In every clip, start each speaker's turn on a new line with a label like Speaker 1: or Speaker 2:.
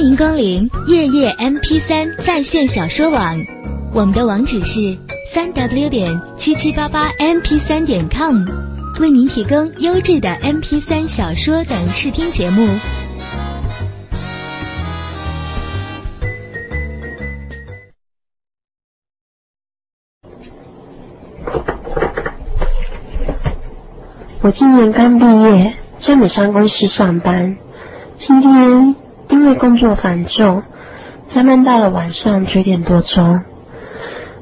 Speaker 1: 欢迎光临夜夜 MP 三在线小说网，我们的网址是三 W 点七七八八 MP 三点 com，为您提供优质的 MP 三小说等视听节目。
Speaker 2: 我今年刚毕业，在美商公司上班。今天因为工作繁重，加班到了晚上九点多钟。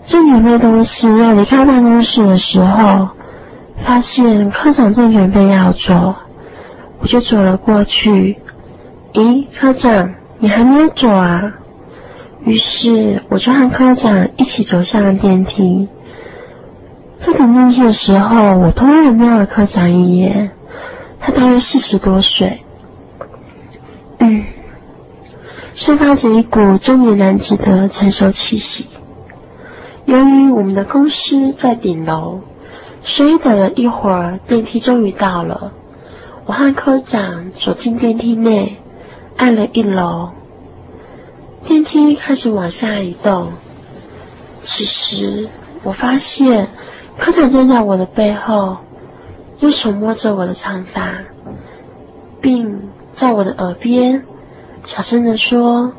Speaker 2: 正准备东西要离开办公室的时候，发现科长正准备要走，我就走了过去。咦，科长，你还没有走啊？于是我就和科长一起走向了电梯。在等电梯的时候，我突然瞄了科长一眼，他大约四十多岁，嗯，散发着一股中年男子的成熟气息。由于我们的公司在顶楼，所以等了一会儿，电梯终于到了。我和科长走进电梯内，按了一楼，电梯开始往下移动。此时，我发现。科长站在我的背后，用手摸着我的长发，并在我的耳边小声的说：“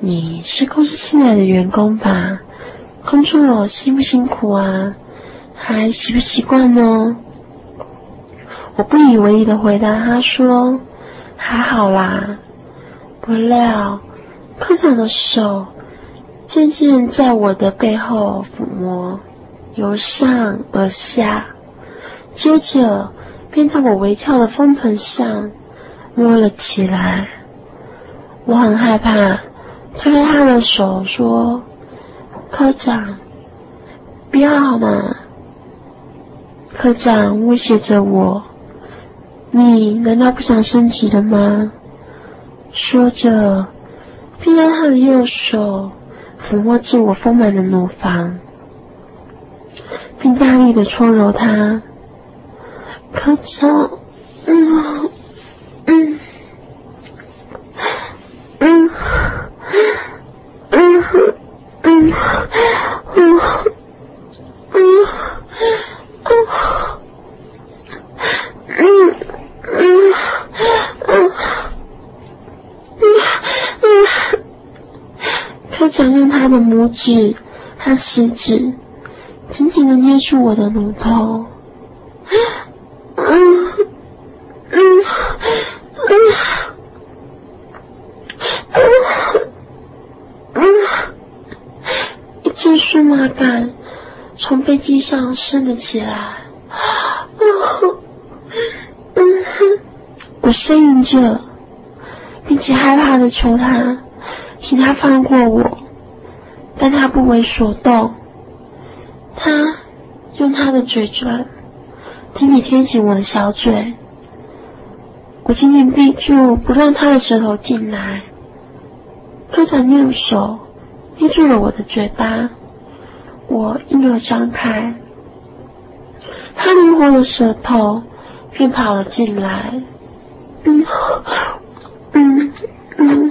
Speaker 2: 你是公司新来的员工吧？工作辛不辛苦啊？还习不习惯呢？”我不以为意的回答他说：“还好啦。”不料科长的手渐渐在我的背后抚摸。由上而下，接着便在我微翘的丰臀上摸了起来。我很害怕，推开他的手说：“科长，不要好吗？”科长威胁着我：“你难道不想升职了吗？”说着，并用他的右手抚摸着我丰满的乳房。并大力的搓揉他，科长，嗯科长用他的拇指和食指。紧紧的捏住我的乳头，嗯嗯嗯嗯嗯，一阵酥麻感从背脊上升了起来，我呻吟着，并且害怕的求他，请他放过我，但他不为所动。他用他的嘴唇紧紧贴紧我的小嘴，我紧紧闭住，不让他的舌头进来。科长用手捏住了我的嘴巴，我硬要张开，他灵活的舌头便跑了进来。嗯嗯嗯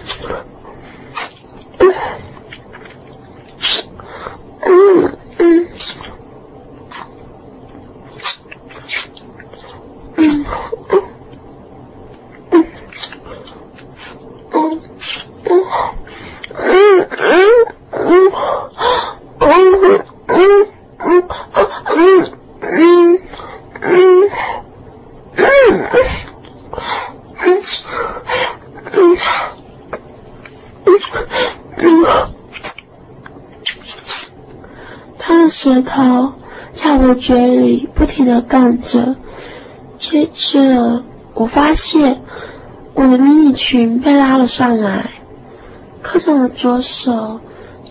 Speaker 2: 不停的动着，接着我发现我的迷你裙被拉了上来，科长的左手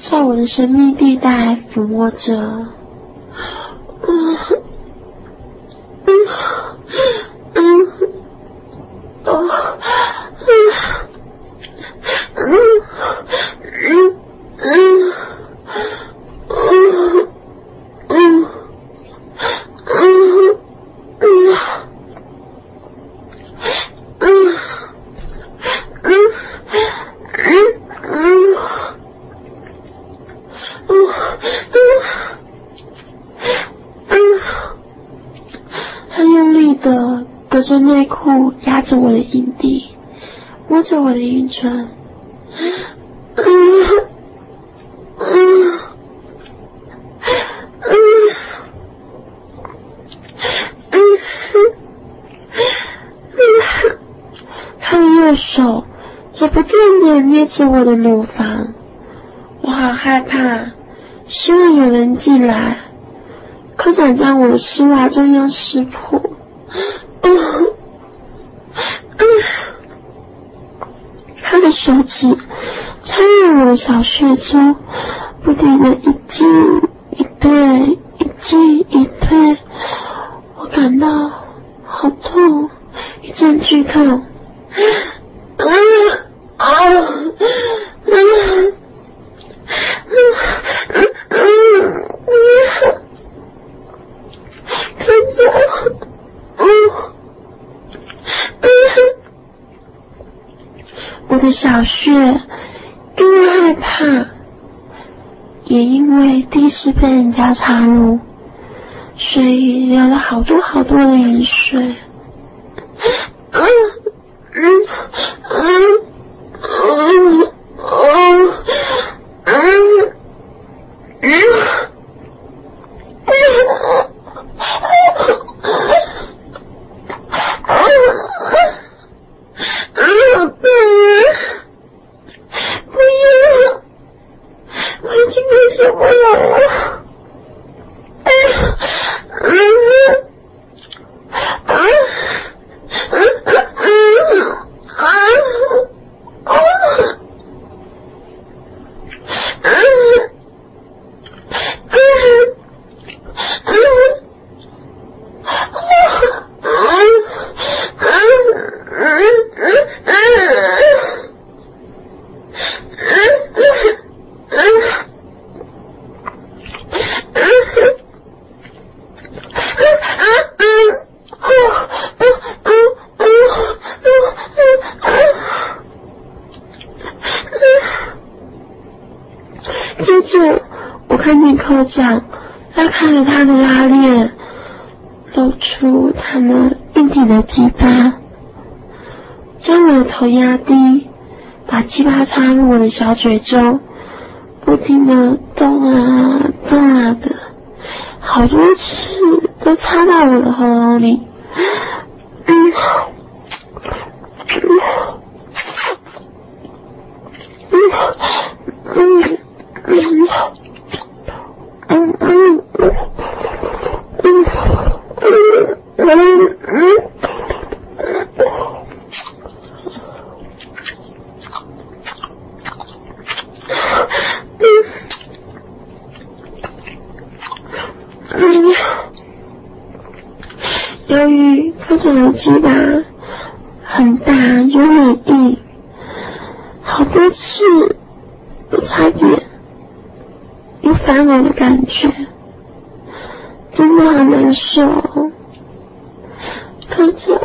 Speaker 2: 在我的神秘地带抚摸着，嗯嗯嗯哦嗯嗯嗯嗯嗯。着内裤压着我的阴蒂，摸着我的阴唇。嗯嗯嗯嗯嗯，他的右手在不断的捏着我的乳房，我好害怕，希望有人进来。科长将我的丝袜中央撕破。嗯嗯，手指插入我的小穴中，不停的一进一退，一进一退，我感到好痛，一阵剧痛。嗯啊嗯嗯嗯嗯嗯，科长，嗯。我的小穴因为害怕，也因为第一次被人家插入，所以流了好多好多的眼水。嗯嗯嗯嗯嗯嗯嗯。嗯，不要，我已经没什么了。嗯嗯嗯嗯嗯嗯嗯接着，我看见科长拉开了他的拉链，露出他那硬挺的鸡巴，将我的头压低，把鸡巴插入我的小嘴中，不停的动啊动啊的，好多次都插到我的喉咙里。嗯嗯嗯嗯嗯嗯嗯嗯，由于鸡巴很大有点硬，好多次都差点。有反我的感觉，真的好难受。可是，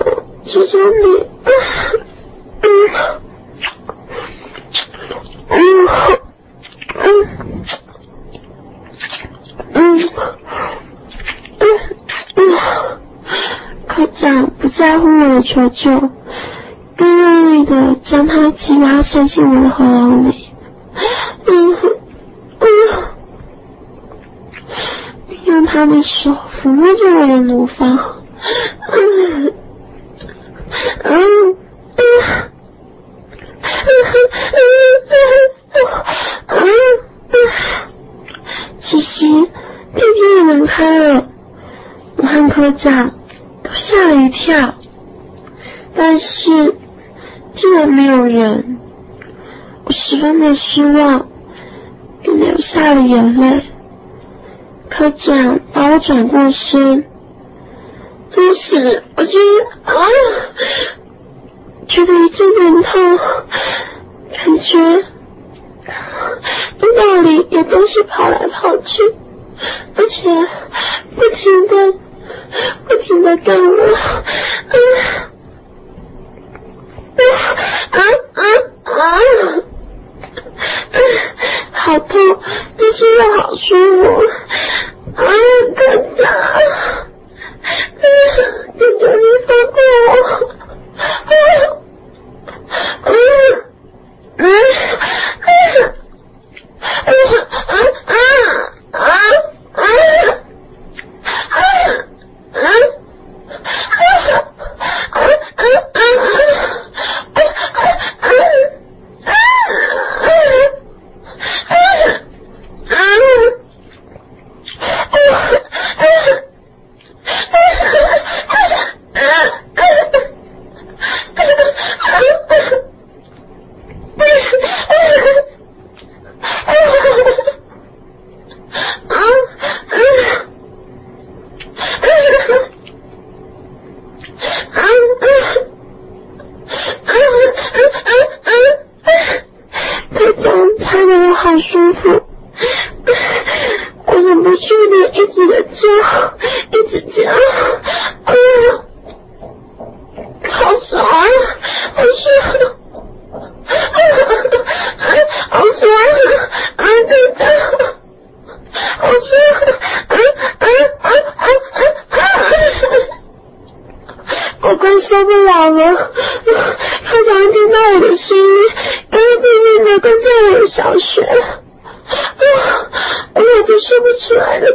Speaker 2: 求求你，嗯嗯嗯嗯嗯嗯，科长不在乎我的求救，更用力的将他的鸡巴塞进我的喉咙里。用他的手抚摸着我的乳房，嗯嗯嗯嗯，其实电梯门开了，我和科长吓了一跳，但是竟然没有人，我十分的失望，并流下了眼泪。科长把我转过身，当时我就啊，觉得一阵疼痛，感觉阴道里有东西跑来跑去，而且不停的、不停的干我，啊啊啊啊！好痛，但是又好舒服。舒服，我忍不住的一直的叫，一直叫，啊，好爽，好爽。好爽，啊！队长，好爽，啊啊啊啊啊啊！我快受不了了，他想要听到我的声音，刚刚对面的刚在我的小学，说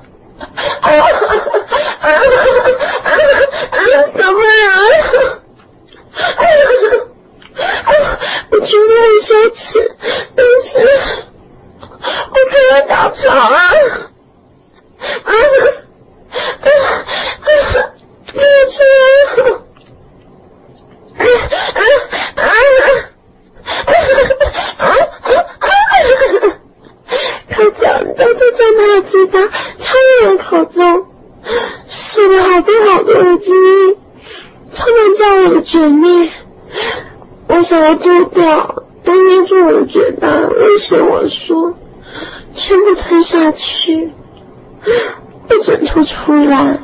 Speaker 2: 都是在他的鸡巴苍蝇的口中受了好多好多的字他们叫我的嘴里我想要丢掉都捏住我的嘴巴威胁我说全部吞下去不准吐出来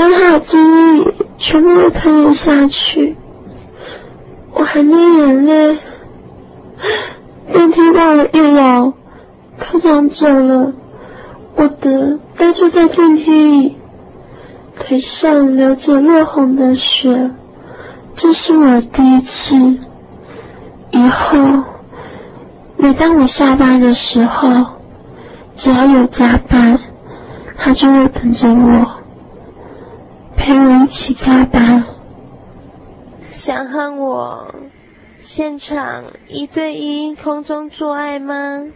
Speaker 2: 将他的记忆全部都吞了下去我含着眼泪。电梯到了一楼，科长走了，我的呆坐在电梯里，腿上流着落红的血。这是我第一次。以后，每当我下班的时候，只要有加班，他就会等着我，陪我一起加班。
Speaker 3: 想和我现场一对一空中做爱吗？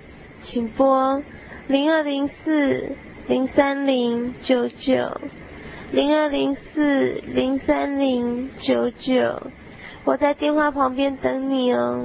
Speaker 3: 请拨零二零四零三零九九零二零四零三零九九，我在电话旁边等你哦。